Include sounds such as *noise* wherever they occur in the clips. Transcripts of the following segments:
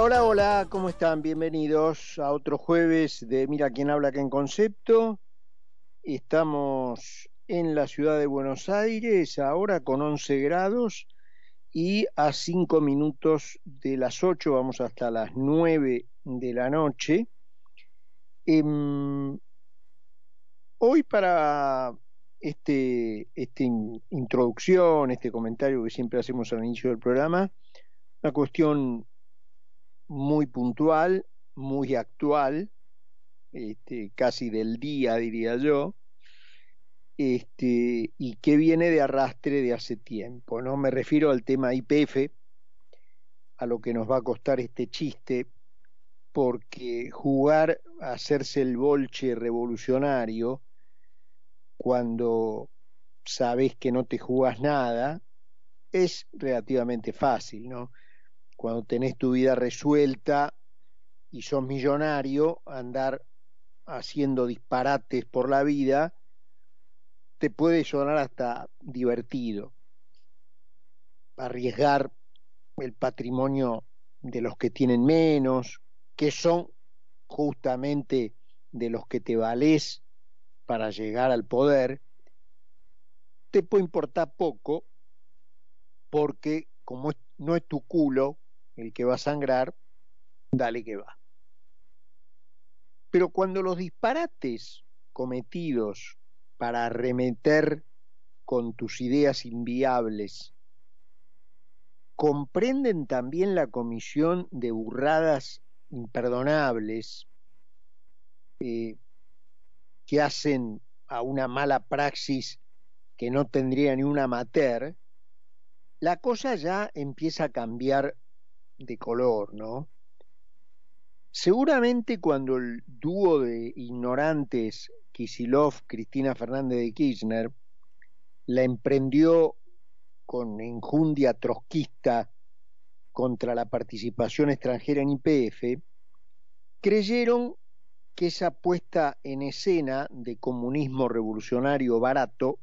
Hola, hola, ¿cómo están? Bienvenidos a otro jueves de Mira quién habla aquí en concepto. Estamos en la ciudad de Buenos Aires ahora con 11 grados y a 5 minutos de las 8 vamos hasta las 9 de la noche. Em, hoy para este, esta introducción, este comentario que siempre hacemos al inicio del programa, una cuestión muy puntual, muy actual, este, casi del día, diría yo, este, y que viene de arrastre de hace tiempo. ¿no? Me refiero al tema IPF, a lo que nos va a costar este chiste, porque jugar a hacerse el bolche revolucionario cuando sabes que no te jugas nada es relativamente fácil, ¿no? Cuando tenés tu vida resuelta y sos millonario, andar haciendo disparates por la vida te puede sonar hasta divertido. Arriesgar el patrimonio de los que tienen menos, que son justamente de los que te valés para llegar al poder, te puede importar poco porque como no es tu culo el que va a sangrar, dale que va. Pero cuando los disparates cometidos para arremeter con tus ideas inviables comprenden también la comisión de burradas imperdonables eh, que hacen a una mala praxis que no tendría ni un amateur, la cosa ya empieza a cambiar de color, ¿no? Seguramente cuando el dúo de ignorantes Kisilov, Cristina Fernández de Kirchner, la emprendió con enjundia trotskista contra la participación extranjera en IPF, creyeron que esa puesta en escena de comunismo revolucionario barato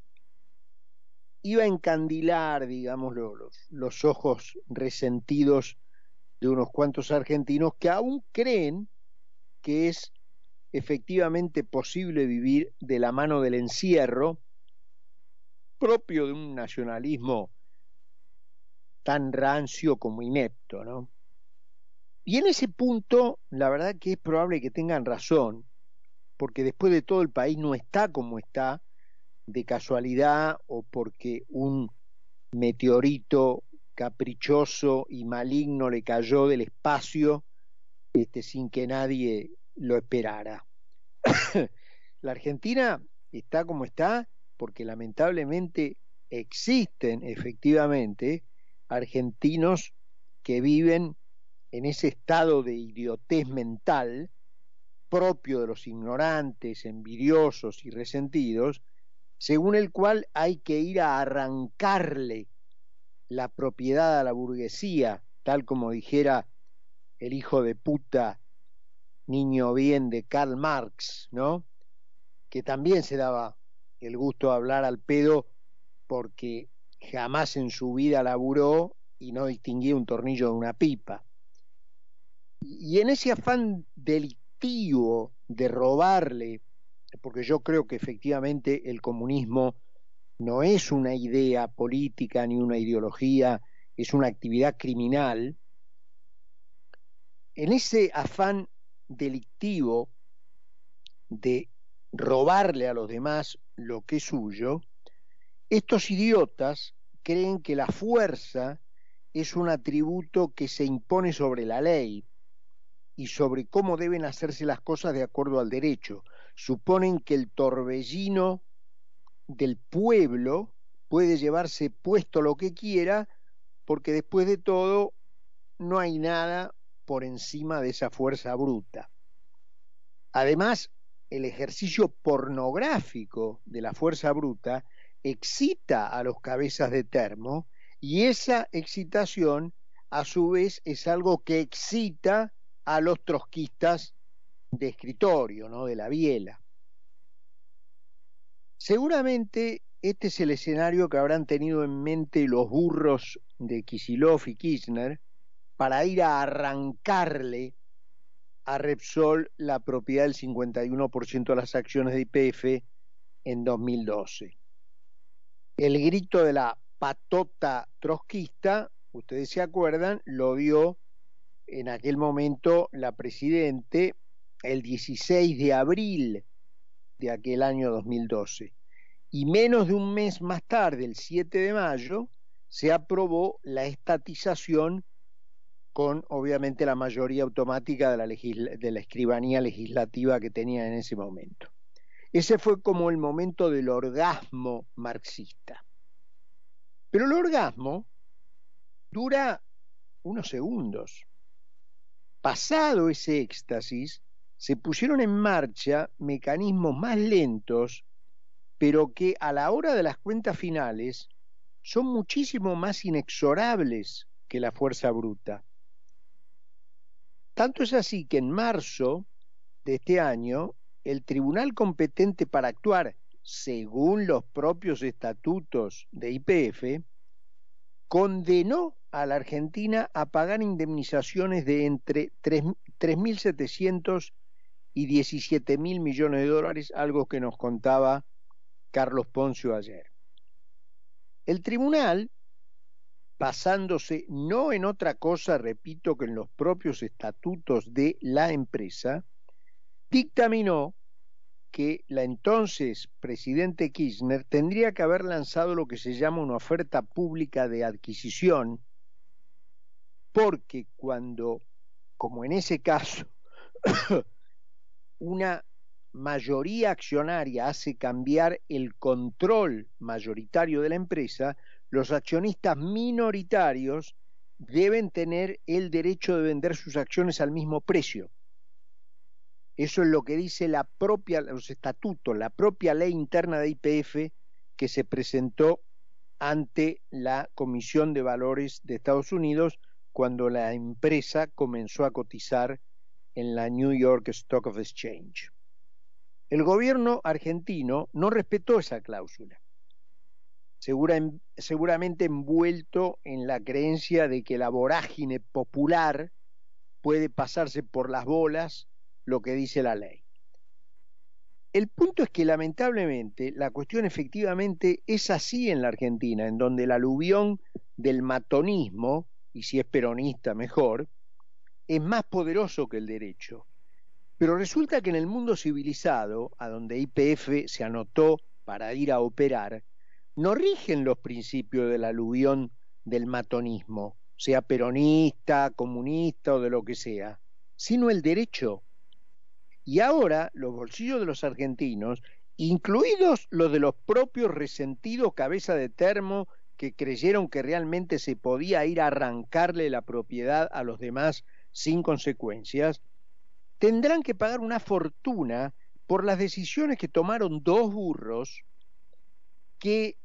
iba a encandilar, digamos, los, los ojos resentidos de unos cuantos argentinos que aún creen que es efectivamente posible vivir de la mano del encierro propio de un nacionalismo tan rancio como inepto, ¿no? Y en ese punto, la verdad que es probable que tengan razón, porque después de todo el país no está como está de casualidad o porque un meteorito caprichoso y maligno le cayó del espacio este, sin que nadie lo esperara. *coughs* la Argentina está como está porque lamentablemente existen efectivamente argentinos que viven en ese estado de idiotez mental propio de los ignorantes, envidiosos y resentidos, según el cual hay que ir a arrancarle la propiedad a la burguesía, tal como dijera el hijo de puta niño bien de Karl Marx, ¿no? Que también se daba el gusto de hablar al pedo porque jamás en su vida laburó y no distinguía un tornillo de una pipa. Y en ese afán delictivo de robarle, porque yo creo que efectivamente el comunismo no es una idea política ni una ideología, es una actividad criminal, en ese afán delictivo de robarle a los demás lo que es suyo, estos idiotas creen que la fuerza es un atributo que se impone sobre la ley y sobre cómo deben hacerse las cosas de acuerdo al derecho. Suponen que el torbellino del pueblo puede llevarse puesto lo que quiera, porque después de todo no hay nada por encima de esa fuerza bruta. Además, el ejercicio pornográfico de la fuerza bruta excita a los cabezas de termo y esa excitación a su vez es algo que excita a los trotskistas de escritorio, ¿no? de la biela. Seguramente este es el escenario que habrán tenido en mente los burros de Kisilov y Kirchner para ir a arrancarle a Repsol la propiedad del 51% de las acciones de IPF en 2012. El grito de la patota trotskista, ustedes se acuerdan, lo dio en aquel momento la presidente el 16 de abril de aquel año 2012. Y menos de un mes más tarde, el 7 de mayo, se aprobó la estatización con obviamente la mayoría automática de la, de la escribanía legislativa que tenía en ese momento. Ese fue como el momento del orgasmo marxista. Pero el orgasmo dura unos segundos. Pasado ese éxtasis, se pusieron en marcha mecanismos más lentos, pero que a la hora de las cuentas finales son muchísimo más inexorables que la fuerza bruta. Tanto es así que en marzo de este año, el tribunal competente para actuar según los propios estatutos de IPF, condenó a la Argentina a pagar indemnizaciones de entre 3.700 y 17.000 millones de dólares, algo que nos contaba Carlos Poncio ayer. El tribunal basándose no en otra cosa, repito, que en los propios estatutos de la empresa, dictaminó que la entonces presidente Kirchner tendría que haber lanzado lo que se llama una oferta pública de adquisición, porque cuando, como en ese caso, una mayoría accionaria hace cambiar el control mayoritario de la empresa, los accionistas minoritarios deben tener el derecho de vender sus acciones al mismo precio. Eso es lo que dice la propia, los estatutos, la propia ley interna de IPF que se presentó ante la Comisión de Valores de Estados Unidos cuando la empresa comenzó a cotizar en la New York Stock of Exchange. El gobierno argentino no respetó esa cláusula seguramente envuelto en la creencia de que la vorágine popular puede pasarse por las bolas lo que dice la ley. El punto es que lamentablemente la cuestión efectivamente es así en la Argentina, en donde el aluvión del matonismo, y si es peronista mejor, es más poderoso que el derecho. Pero resulta que en el mundo civilizado, a donde IPF se anotó para ir a operar, no rigen los principios del aluvión del matonismo, sea peronista, comunista o de lo que sea, sino el derecho. Y ahora los bolsillos de los argentinos, incluidos los de los propios resentidos cabeza de termo que creyeron que realmente se podía ir a arrancarle la propiedad a los demás sin consecuencias, tendrán que pagar una fortuna por las decisiones que tomaron dos burros que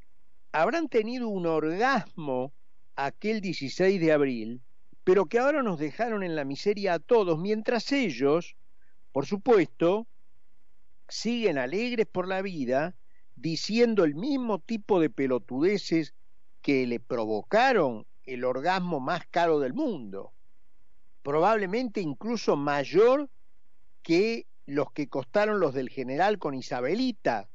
habrán tenido un orgasmo aquel 16 de abril, pero que ahora nos dejaron en la miseria a todos, mientras ellos, por supuesto, siguen alegres por la vida, diciendo el mismo tipo de pelotudeces que le provocaron el orgasmo más caro del mundo, probablemente incluso mayor que los que costaron los del general con Isabelita,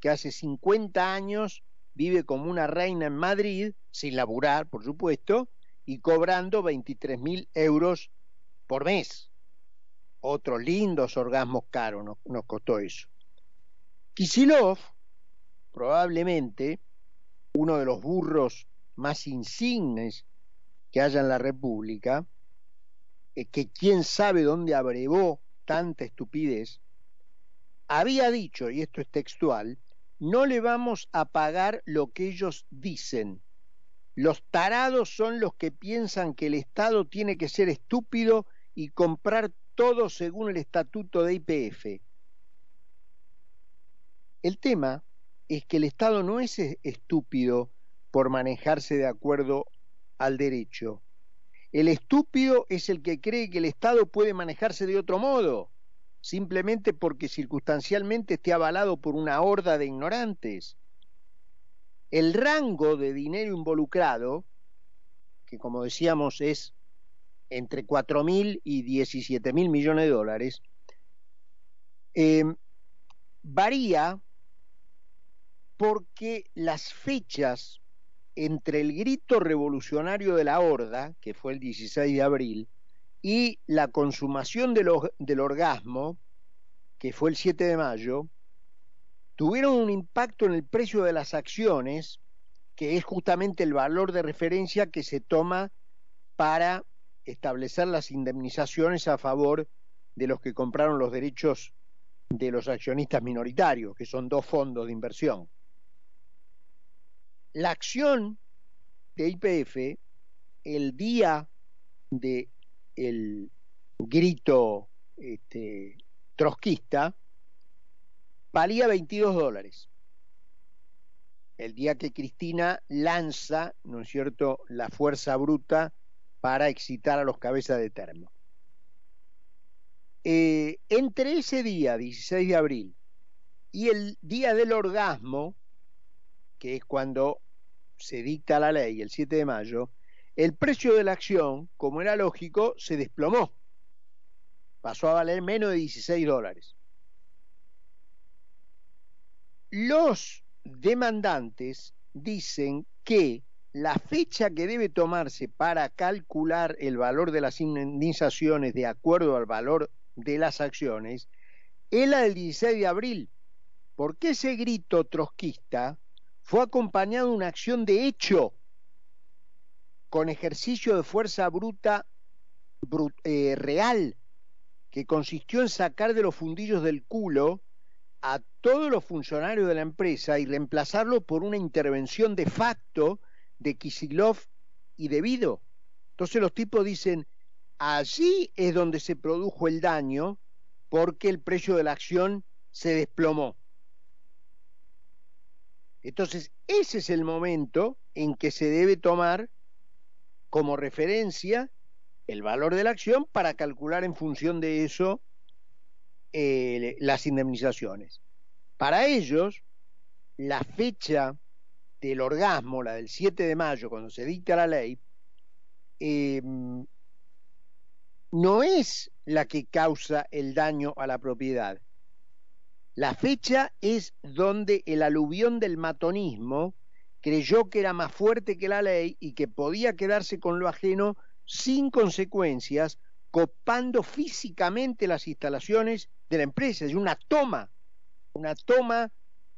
que hace 50 años vive como una reina en Madrid, sin laburar, por supuesto, y cobrando 23 mil euros por mes. Otros lindos orgasmos caros nos, nos costó eso. Kisilov, probablemente uno de los burros más insignes que haya en la República, que quién sabe dónde abrevó tanta estupidez, había dicho, y esto es textual, no le vamos a pagar lo que ellos dicen. Los tarados son los que piensan que el Estado tiene que ser estúpido y comprar todo según el estatuto de IPF. El tema es que el Estado no es estúpido por manejarse de acuerdo al derecho. El estúpido es el que cree que el Estado puede manejarse de otro modo simplemente porque circunstancialmente esté avalado por una horda de ignorantes. El rango de dinero involucrado, que como decíamos es entre 4 mil y 17 mil millones de dólares, eh, varía porque las fechas entre el grito revolucionario de la Horda, que fue el 16 de abril, y la consumación del, orgasmo, que fue el 7 de mayo, tuvieron un impacto en el precio de las acciones, que es justamente el valor de referencia que se toma para establecer las indemnizaciones a favor de los que compraron los derechos de los accionistas minoritarios, que son dos fondos de inversión. La acción de IPF, el día de el grito este, trotskista, valía 22 dólares. El día que Cristina lanza, ¿no es cierto?, la fuerza bruta para excitar a los cabezas de termo. Eh, entre ese día, 16 de abril, y el día del orgasmo, que es cuando se dicta la ley, el 7 de mayo, el precio de la acción, como era lógico, se desplomó. Pasó a valer menos de 16 dólares. Los demandantes dicen que la fecha que debe tomarse para calcular el valor de las indemnizaciones de acuerdo al valor de las acciones es la del 16 de abril, porque ese grito trotskista fue acompañado de una acción de hecho con ejercicio de fuerza bruta eh, real que consistió en sacar de los fundillos del culo a todos los funcionarios de la empresa y reemplazarlo por una intervención de facto de Kisilov y debido. Entonces los tipos dicen, allí es donde se produjo el daño porque el precio de la acción se desplomó. Entonces, ese es el momento en que se debe tomar como referencia el valor de la acción para calcular en función de eso eh, las indemnizaciones. Para ellos, la fecha del orgasmo, la del 7 de mayo, cuando se dicta la ley, eh, no es la que causa el daño a la propiedad. La fecha es donde el aluvión del matonismo creyó que era más fuerte que la ley y que podía quedarse con lo ajeno sin consecuencias, copando físicamente las instalaciones de la empresa, es una toma, una toma,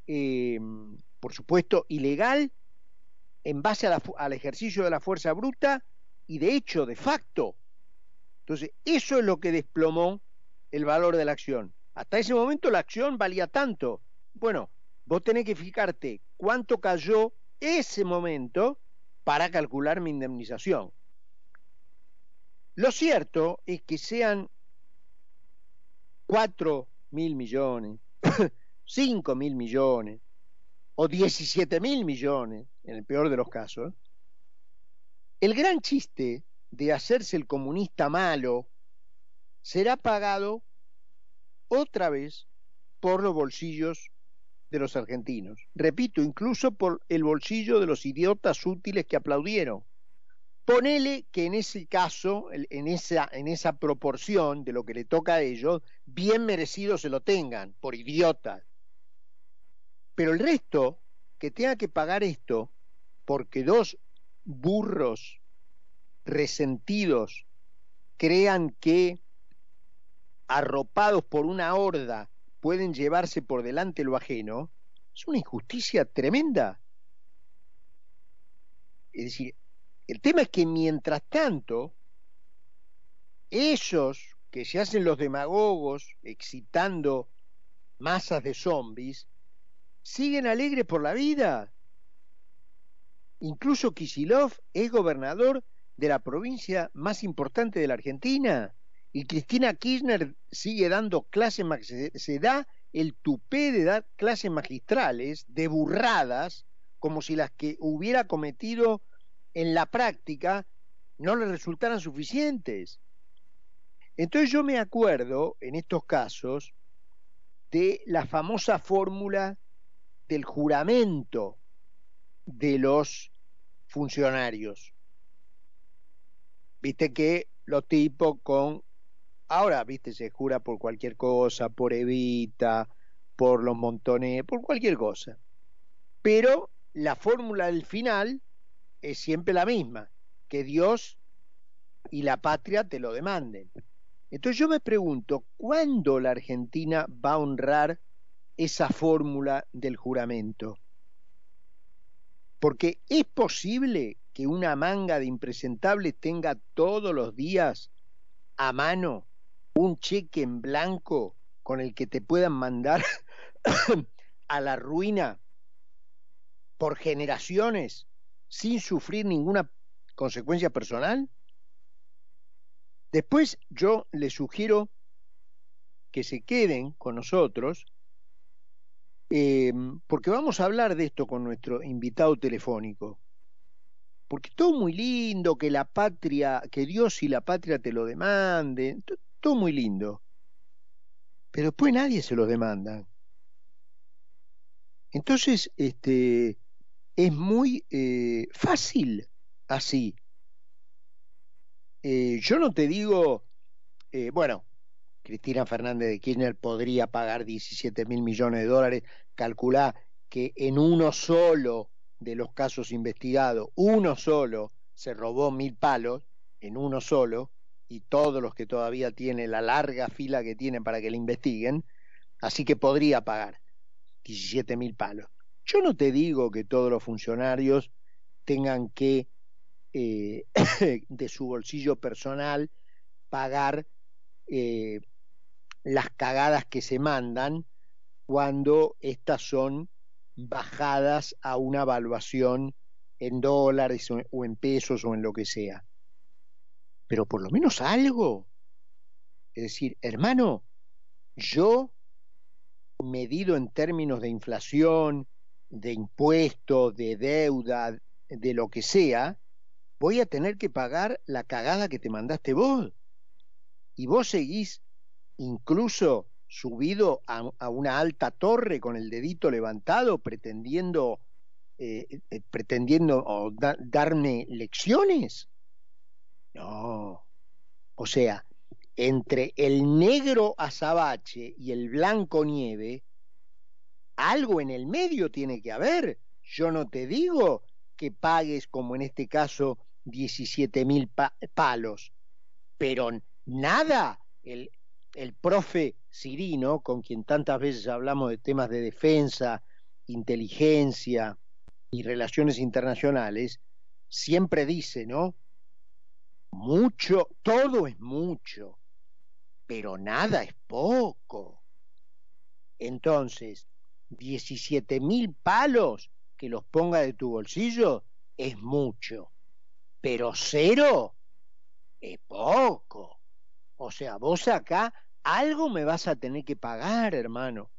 eh, por supuesto, ilegal, en base al ejercicio de la fuerza bruta y de hecho, de facto. Entonces, eso es lo que desplomó el valor de la acción. Hasta ese momento la acción valía tanto. Bueno, vos tenés que fijarte cuánto cayó ese momento para calcular mi indemnización. Lo cierto es que sean 4 mil millones, *coughs* 5 mil millones o 17 mil millones, en el peor de los casos, el gran chiste de hacerse el comunista malo será pagado otra vez por los bolsillos de los argentinos. Repito, incluso por el bolsillo de los idiotas útiles que aplaudieron. Ponele que en ese caso, en esa, en esa proporción de lo que le toca a ellos, bien merecido se lo tengan, por idiotas. Pero el resto, que tenga que pagar esto, porque dos burros resentidos crean que arropados por una horda pueden llevarse por delante lo ajeno, es una injusticia tremenda. Es decir, el tema es que mientras tanto, ellos que se hacen los demagogos excitando masas de zombies, siguen alegres por la vida. Incluso Kisilov es gobernador de la provincia más importante de la Argentina y Cristina Kirchner sigue dando clases, se da el tupé de dar clases magistrales de burradas como si las que hubiera cometido en la práctica no le resultaran suficientes. Entonces yo me acuerdo en estos casos de la famosa fórmula del juramento de los funcionarios. Viste que los tipos con, ahora, viste, se jura por cualquier cosa, por Evita, por los montones, por cualquier cosa. Pero la fórmula del final es siempre la misma, que Dios y la patria te lo demanden. Entonces yo me pregunto, ¿cuándo la Argentina va a honrar esa fórmula del juramento? Porque es posible que una manga de impresentables tenga todos los días a mano un cheque en blanco con el que te puedan mandar *coughs* a la ruina por generaciones sin sufrir ninguna consecuencia personal? Después yo les sugiero que se queden con nosotros, eh, porque vamos a hablar de esto con nuestro invitado telefónico. Porque todo muy lindo, que la patria, que Dios y la patria te lo demanden, todo muy lindo. Pero después nadie se los demanda. Entonces, este, es muy eh, fácil así. Eh, yo no te digo, eh, bueno, Cristina Fernández de Kirchner podría pagar 17 mil millones de dólares, calculá que en uno solo de los casos investigados, uno solo se robó mil palos, en uno solo, y todos los que todavía tiene la larga fila que tienen para que le investiguen, así que podría pagar 17 mil palos. Yo no te digo que todos los funcionarios tengan que eh, *coughs* de su bolsillo personal pagar eh, las cagadas que se mandan cuando estas son bajadas a una evaluación en dólares o en pesos o en lo que sea. Pero por lo menos algo. Es decir, hermano, yo, medido en términos de inflación, de impuestos, de deuda, de lo que sea, voy a tener que pagar la cagada que te mandaste vos. Y vos seguís incluso subido a, una alta torre con el dedito levantado pretendiendo eh, eh, pretendiendo darme lecciones. No. O sea, entre el negro azabache y el blanco nieve, algo en el medio tiene que haber. Yo no te digo que pagues, como en este caso, 17 mil palos. Pero nada, el, el profe Cirino, con quien tantas veces hablamos de temas de defensa, inteligencia y relaciones internacionales, siempre dice, ¿no? Mucho, todo es mucho, pero nada es poco. Entonces, 17 mil palos que los ponga de tu bolsillo es mucho pero cero es poco. O sea, vos acá algo me vas a tener que pagar, hermano.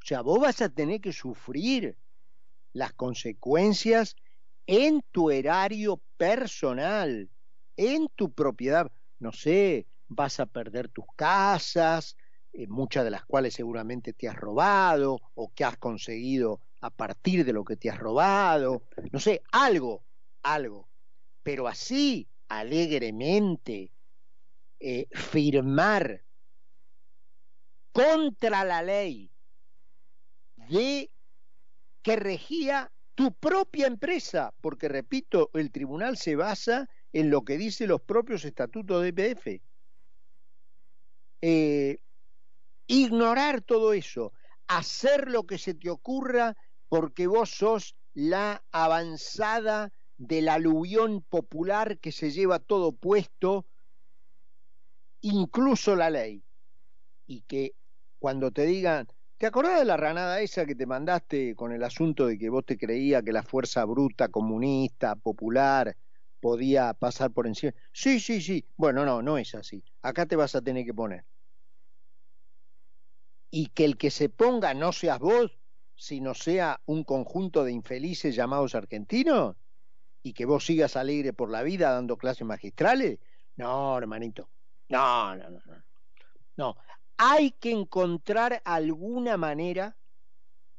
O sea, vos vas a tener que sufrir las consecuencias en tu erario personal, en tu propiedad. No sé, vas a perder tus casas, eh, muchas de las cuales seguramente te has robado o que has conseguido a partir de lo que te has robado. No sé, algo, algo pero así alegremente eh, firmar contra la ley de que regía tu propia empresa, porque repito, el tribunal se basa en lo que dicen los propios estatutos de EPF. Eh, ignorar todo eso, hacer lo que se te ocurra porque vos sos la avanzada del aluvión popular que se lleva todo puesto, incluso la ley. Y que cuando te digan, ¿te acordás de la ranada esa que te mandaste con el asunto de que vos te creías que la fuerza bruta comunista, popular, podía pasar por encima? Sí, sí, sí. Bueno, no, no es así. Acá te vas a tener que poner. Y que el que se ponga no seas vos, sino sea un conjunto de infelices llamados argentinos, y que vos sigas alegre por la vida dando clases magistrales? No, hermanito. No, no, no, no. Hay que encontrar alguna manera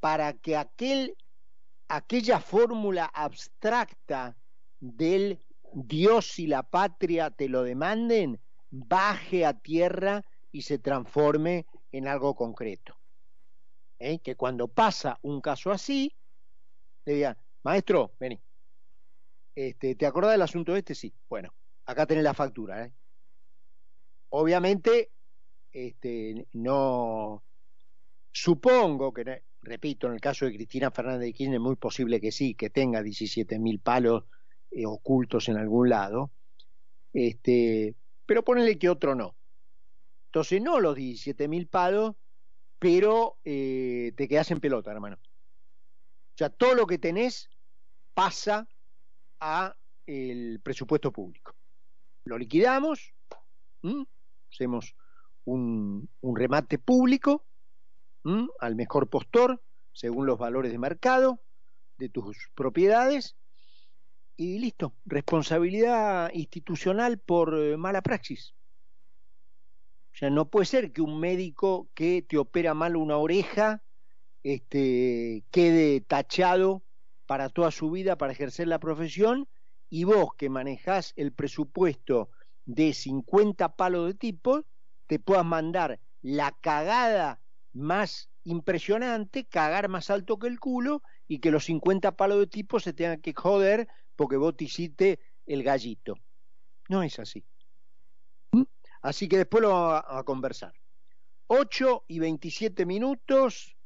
para que aquel, aquella fórmula abstracta del Dios y la patria te lo demanden, baje a tierra y se transforme en algo concreto. ¿Eh? Que cuando pasa un caso así, le digan, maestro, vení, este, ¿te acordás del asunto este? Sí, bueno, acá tenés la factura. ¿eh? Obviamente, este, no, supongo que, repito, en el caso de Cristina Fernández de Kirchner es muy posible que sí, que tenga 17 mil palos eh, ocultos en algún lado, este, pero ponele que otro no. Entonces, no los 17 mil palos, pero eh, te quedas en pelota, hermano. O sea, todo lo que tenés pasa a el presupuesto público. Lo liquidamos, hacemos un, remate público al mejor postor, según los valores de mercado de tus propiedades, y listo, responsabilidad institucional por eh, mala praxis. O sea, no puede ser que un médico que te opera mal una oreja este, quede tachado para toda su vida para ejercer la profesión y vos que manejás el presupuesto de 50 palos de tipo, te puedas mandar la cagada más impresionante, cagar más alto que el culo y que los 50 palos de tipo se tengan que joder porque vos te hiciste el gallito. No es así. ¿Mm? Así que después lo vamos a, conversar. 8 y 27 minutos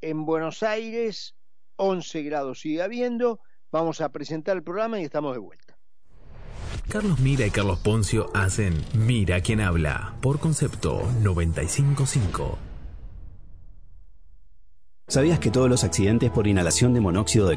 en Buenos Aires, 11 grados sigue habiendo. Vamos a presentar el programa y estamos de vuelta. Carlos Mira y Carlos Poncio hacen Mira quien habla por concepto 955. ¿Sabías que todos los accidentes por inhalación de monóxido de